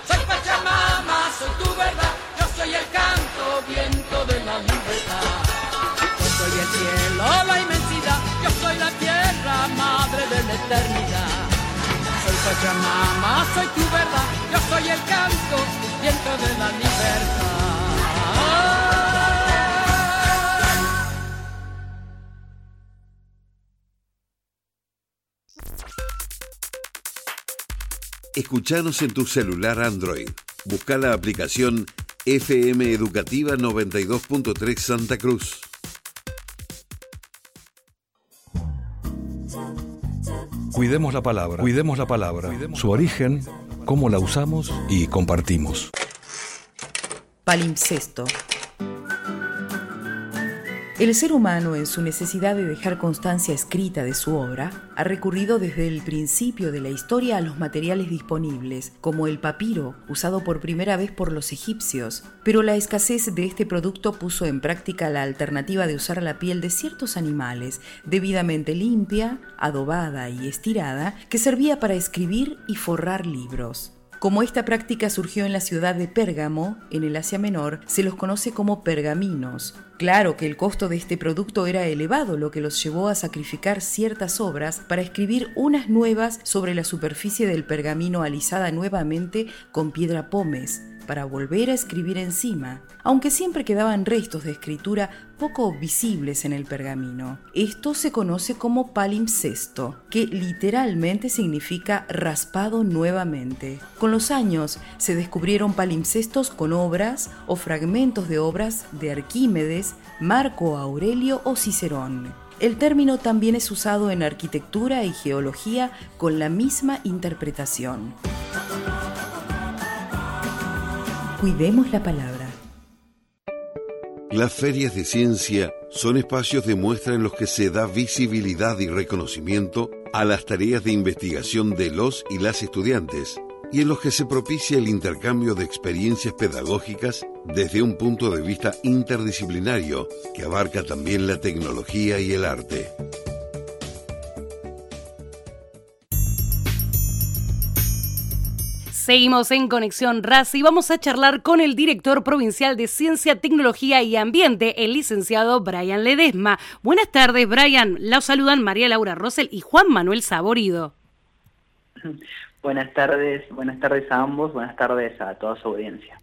Soy Pachamama, soy tu verdad, yo soy el canto, viento de la libertad. Yo soy el cielo, la inmensidad, yo soy la tierra, madre de la eternidad. Pachamama, soy tu verdad, yo soy el canto, viento de la libertad. Escuchanos en tu celular Android. Busca la aplicación FM Educativa 92.3 Santa Cruz. Cuidemos la palabra, cuidemos la palabra, su origen, cómo la usamos y compartimos. Palimpsesto. El ser humano, en su necesidad de dejar constancia escrita de su obra, ha recurrido desde el principio de la historia a los materiales disponibles, como el papiro, usado por primera vez por los egipcios, pero la escasez de este producto puso en práctica la alternativa de usar la piel de ciertos animales, debidamente limpia, adobada y estirada, que servía para escribir y forrar libros. Como esta práctica surgió en la ciudad de Pérgamo, en el Asia Menor, se los conoce como pergaminos. Claro que el costo de este producto era elevado, lo que los llevó a sacrificar ciertas obras para escribir unas nuevas sobre la superficie del pergamino alisada nuevamente con piedra pómez, para volver a escribir encima, aunque siempre quedaban restos de escritura poco visibles en el pergamino. Esto se conoce como palimpsesto, que literalmente significa raspado nuevamente. Con los años se descubrieron palimpsestos con obras o fragmentos de obras de Arquímedes, Marco Aurelio o Cicerón. El término también es usado en arquitectura y geología con la misma interpretación. Cuidemos la palabra. Las ferias de ciencia son espacios de muestra en los que se da visibilidad y reconocimiento a las tareas de investigación de los y las estudiantes y en los que se propicia el intercambio de experiencias pedagógicas desde un punto de vista interdisciplinario que abarca también la tecnología y el arte. Seguimos en Conexión RAS y vamos a charlar con el director provincial de Ciencia, Tecnología y Ambiente, el licenciado Brian Ledesma. Buenas tardes, Brian. Los saludan María Laura Rosel y Juan Manuel Saborido. Buenas tardes, buenas tardes a ambos, buenas tardes a toda su audiencia.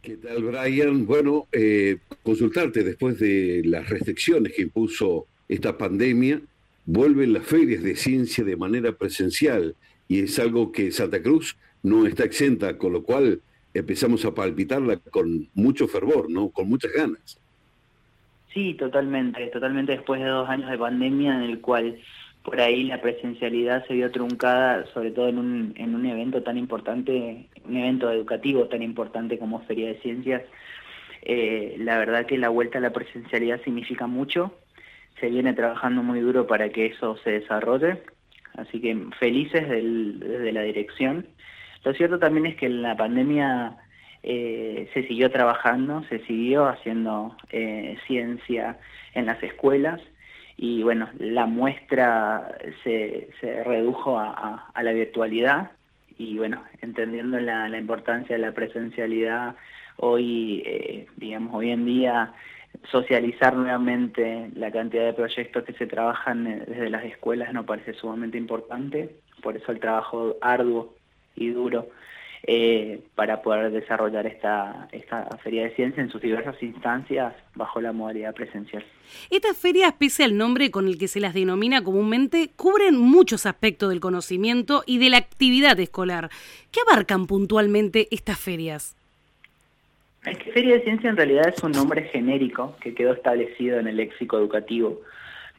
¿Qué tal, Brian? Bueno, eh, consultarte después de las restricciones que impuso esta pandemia, vuelven las ferias de ciencia de manera presencial y es algo que Santa Cruz no está exenta, con lo cual empezamos a palpitarla con mucho fervor, ¿no? Con muchas ganas. Sí, totalmente, totalmente después de dos años de pandemia en el cual por ahí la presencialidad se vio truncada, sobre todo en un, en un evento tan importante, un evento educativo tan importante como Feria de Ciencias. Eh, la verdad que la vuelta a la presencialidad significa mucho, se viene trabajando muy duro para que eso se desarrolle, así que felices del, desde la dirección lo cierto también es que en la pandemia eh, se siguió trabajando, se siguió haciendo eh, ciencia en las escuelas y bueno, la muestra se, se redujo a, la virtualidad y bueno, entendiendo la, importancia de la presencialidad, hoy, eh, digamos, hoy en día socializar nuevamente la cantidad de proyectos que se trabajan desde las escuelas nos parece sumamente importante, por eso el trabajo arduo y duro eh, para poder desarrollar esta, esta feria de ciencia en sus diversas instancias bajo la modalidad presencial. Estas ferias, pese al nombre con el que se las denomina comúnmente, cubren muchos aspectos del conocimiento y de la actividad escolar. ¿Qué abarcan puntualmente estas ferias? Es que Feria de Ciencia en realidad es un nombre genérico que quedó establecido en el léxico educativo,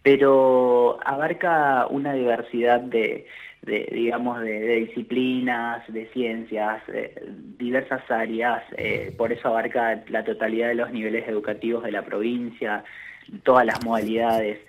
pero abarca una diversidad de, de digamos, de, disciplinas, de ciencias, diversas áreas, eh, por eso abarca la totalidad de los niveles educativos de la provincia, todas las modalidades.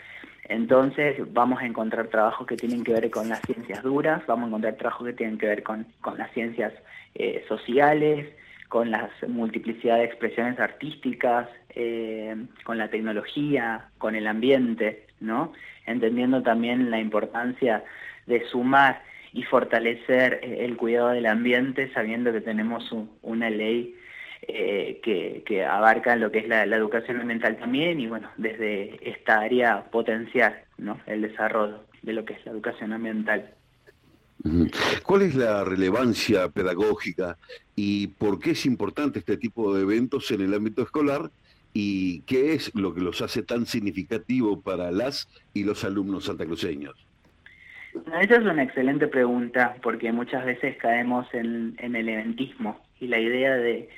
Entonces vamos a encontrar trabajos que tienen que ver con las ciencias duras, vamos a encontrar trabajos que tienen que ver con, con las ciencias eh, sociales, con la multiplicidad de expresiones artísticas, eh, con la tecnología, con el ambiente, ¿no? Entendiendo también la importancia de sumar y fortalecer eh, el cuidado del ambiente sabiendo que tenemos una ley eh, que, abarca lo que es la, educación ambiental también y bueno, desde esta área potenciar ¿no? el desarrollo. de lo que es la educación ambiental. ¿Cuál es la relevancia pedagógica y por qué es importante este tipo de eventos en el ámbito escolar y qué es lo que los hace tan significativo para las y los alumnos santacruceños? Esa es una excelente pregunta porque muchas veces caemos en, el eventismo y la idea de,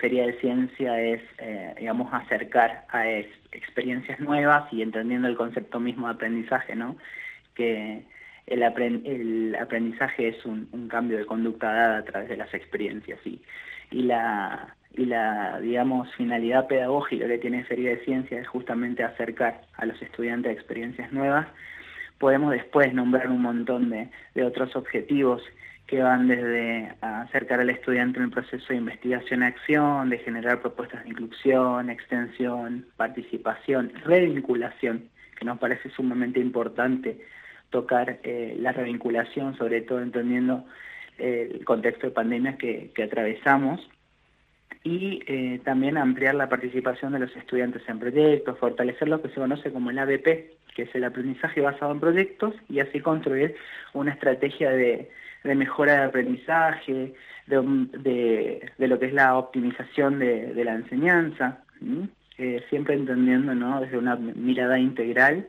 Feria de Ciencia es, eh, digamos, acercar a experiencias nuevas y entendiendo el concepto mismo de aprendizaje, ¿no? Que el, aprendizaje es un, cambio de conducta dada a través de las experiencias y, la, digamos, finalidad pedagógica que tiene Feria de Ciencia es justamente acercar a los estudiantes a experiencias nuevas. Podemos después nombrar un montón de, de otros objetivos que van desde acercar al estudiante en el proceso de investigación-acción, de generar propuestas de inclusión, extensión, participación, revinculación, que nos parece sumamente importante tocar eh, la revinculación, sobre todo entendiendo eh, el contexto de pandemia que, atravesamos, y eh, también ampliar la participación de los estudiantes en proyectos, fortalecer lo que se conoce como el ABP, que es el aprendizaje basado en proyectos, y así construir una estrategia de, mejora de aprendizaje, de, lo que es la optimización de, la enseñanza, siempre entendiendo ¿no? desde una mirada integral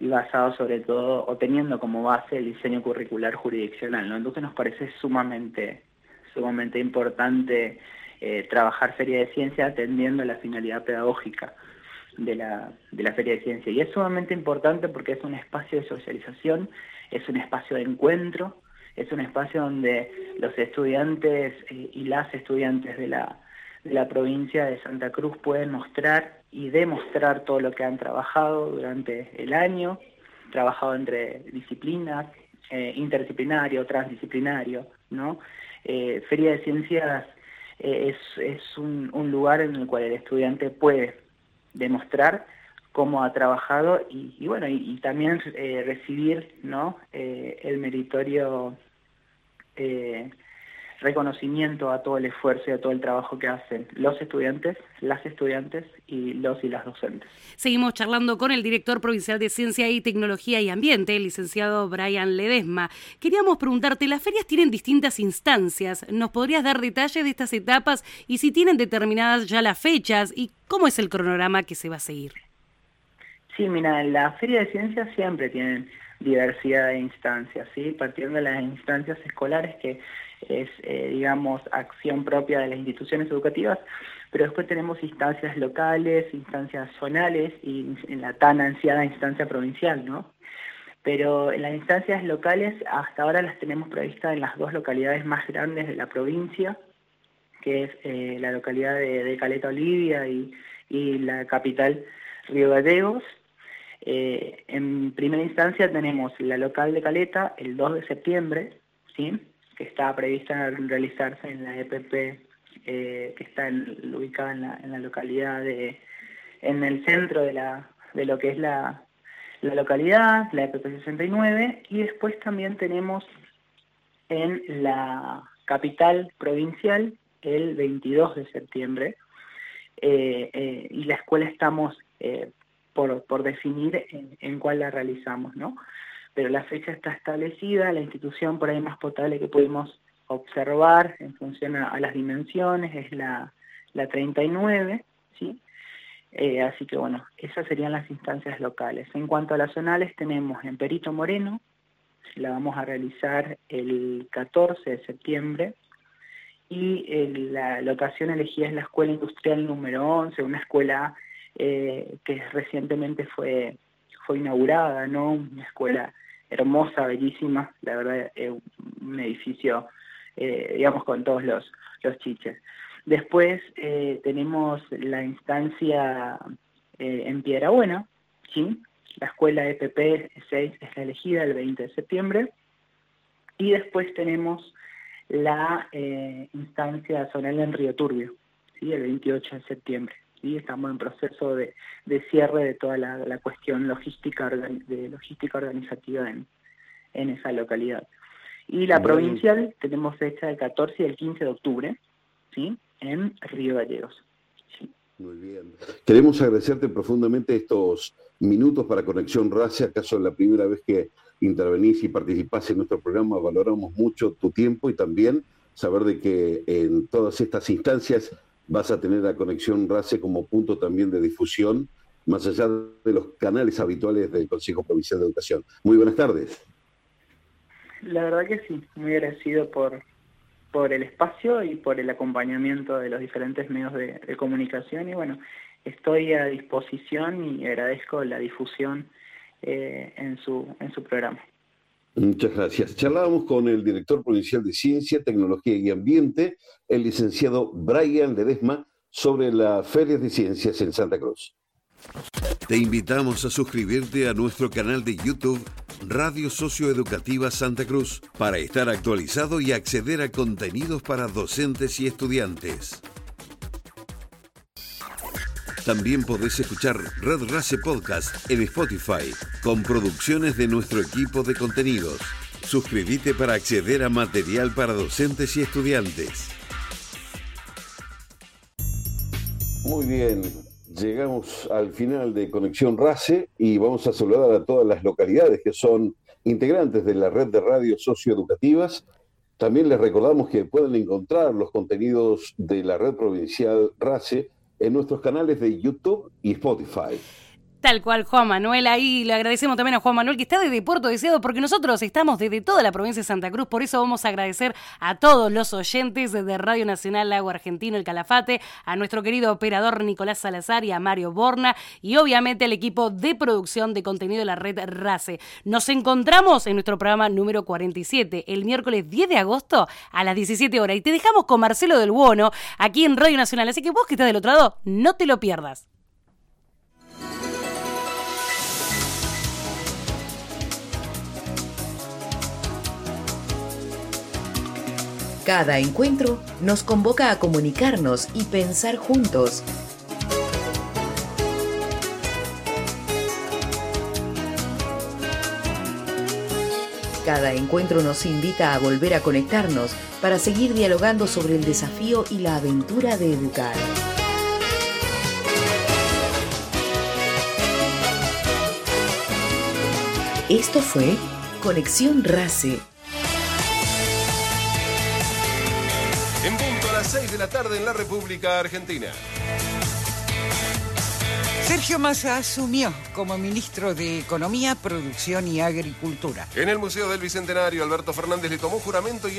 y basado sobre todo o teniendo como base el diseño curricular jurisdiccional, ¿no? Entonces nos parece sumamente, sumamente importante eh, trabajar Feria de Ciencia atendiendo la finalidad pedagógica de la, de la Feria de Ciencia. Y es sumamente importante porque es un espacio de socialización, es un espacio de encuentro, es un espacio donde los estudiantes eh, y las estudiantes de la, de la provincia de Santa Cruz pueden mostrar y demostrar todo lo que han trabajado durante el año, trabajado entre disciplinas, eh, interdisciplinario, transdisciplinario, ¿no? Eh, Feria de Ciencias eh, es, es un, un, lugar en el cual el estudiante puede demostrar cómo ha trabajado y, bueno, y, también eh, recibir, ¿no? el meritorio reconocimiento a todo el esfuerzo y a todo el trabajo que hacen los estudiantes, las estudiantes y los y las docentes. Seguimos charlando con el director provincial de Ciencia y Tecnología y Ambiente, el licenciado Brian Ledesma. Queríamos preguntarte, las ferias tienen distintas instancias. ¿Nos podrías dar detalles de estas etapas y si tienen determinadas ya las fechas y cómo es el cronograma que se va a seguir? Sí, mira, la Feria de Ciencias siempre tienen diversidad de instancias, ¿sí? partiendo de las instancias escolares que es, eh, digamos, acción propia de las instituciones educativas, pero después tenemos instancias locales, instancias zonales y en la tan ansiada instancia provincial, ¿no? Pero en las instancias locales hasta ahora las tenemos previstas en las dos localidades más grandes de la provincia, que es eh, la localidad de, Caleta Olivia y, la capital Río Gallegos. Eh, en primera instancia tenemos la local de Caleta el 2 de septiembre, ¿sí? Que está prevista realizarse en la EPP eh, que está ubicada en la, localidad de, en el centro de, lo que es la, la localidad, la EPP 69, y después también tenemos en la capital provincial el 22 de septiembre, eh, eh, y la escuela estamos por, por definir en, en, cuál la realizamos, ¿no? Pero la fecha está establecida, la institución por ahí más potable que pudimos observar en función a, las dimensiones es la, la 39, ¿sí? Eh, así que bueno, esas serían las instancias locales. En cuanto a las zonales, tenemos en Perito Moreno, la vamos a realizar el 14 de septiembre, y la locación elegida es la Escuela Industrial número 11, una escuela eh, que recientemente fue, fue inaugurada, ¿no? Una escuela hermosa, bellísima, la verdad es un edificio, eh, digamos, con todos los, los chiches. Después eh, tenemos la instancia eh, en Piedra Buena, ¿sí? la escuela EPP 6 es la elegida el 20 de septiembre, y después tenemos la instancia zonal en Río Turbio, ¿sí? el 28 de septiembre. ¿Sí? Estamos en proceso de, cierre de toda la, cuestión logística, de logística organizativa en, en esa localidad. Y la provincial tenemos fecha el 14 y el 15 de octubre, ¿sí? En Río Gallegos. Muy bien. Queremos agradecerte profundamente estos minutos para Conexión RACE. ¿Acaso es la primera vez que intervenís y participás en nuestro programa? Valoramos mucho tu tiempo y también saber de que en todas estas instancias vas a tener a Conexión RACE como punto también de difusión, más allá de los canales habituales del Consejo Provincial de Educación. Muy buenas tardes. La verdad que sí, muy agradecido por, por el espacio y por el acompañamiento de los diferentes medios de, comunicación y bueno, estoy a disposición y agradezco la difusión eh, en, su, en su programa. Muchas gracias. Charlábamos con el director provincial de Ciencia, Tecnología y Ambiente, el licenciado Brian Ledesma, sobre las ferias de ciencias en Santa Cruz. Te invitamos a suscribirte a nuestro canal de YouTube Radio Socioeducativa Santa Cruz para estar actualizado y acceder a contenidos para docentes y estudiantes. También podés escuchar Red Race Podcast en Spotify con producciones de nuestro equipo de contenidos. Suscríbete para acceder a material para docentes y estudiantes. Muy bien, llegamos al final de Conexión RACE y vamos a saludar a todas las localidades que son integrantes de la red de radios socioeducativas. También les recordamos que pueden encontrar los contenidos de la red provincial RACE en nuestros canales de YouTube y Spotify. Tal cual, Juan Manuel. Ahí le agradecemos también a Juan Manuel que está desde Puerto Deseado, porque nosotros estamos desde toda la provincia de Santa Cruz. Por eso vamos a agradecer a todos los oyentes de Radio Nacional Lago Argentino, el Calafate, a nuestro querido operador Nicolás Salazar y a Mario Borna, y obviamente al equipo de producción de contenido de la red RACE. Nos encontramos en nuestro programa número 47, el miércoles 10 de agosto a las 17 horas. Y te dejamos con Marcelo del Buono aquí en Radio Nacional. Así que vos que estás del otro lado, no te lo pierdas. Cada encuentro nos convoca a comunicarnos y pensar juntos. Cada encuentro nos invita a volver a conectarnos para seguir dialogando sobre el desafío y la aventura de educar. Esto fue Conexión RACE En punto a las 6 de la tarde en la República Argentina. Sergio Massa asumió como ministro de Economía, Producción y Agricultura. En el Museo del Bicentenario, Alberto Fernández le tomó juramento y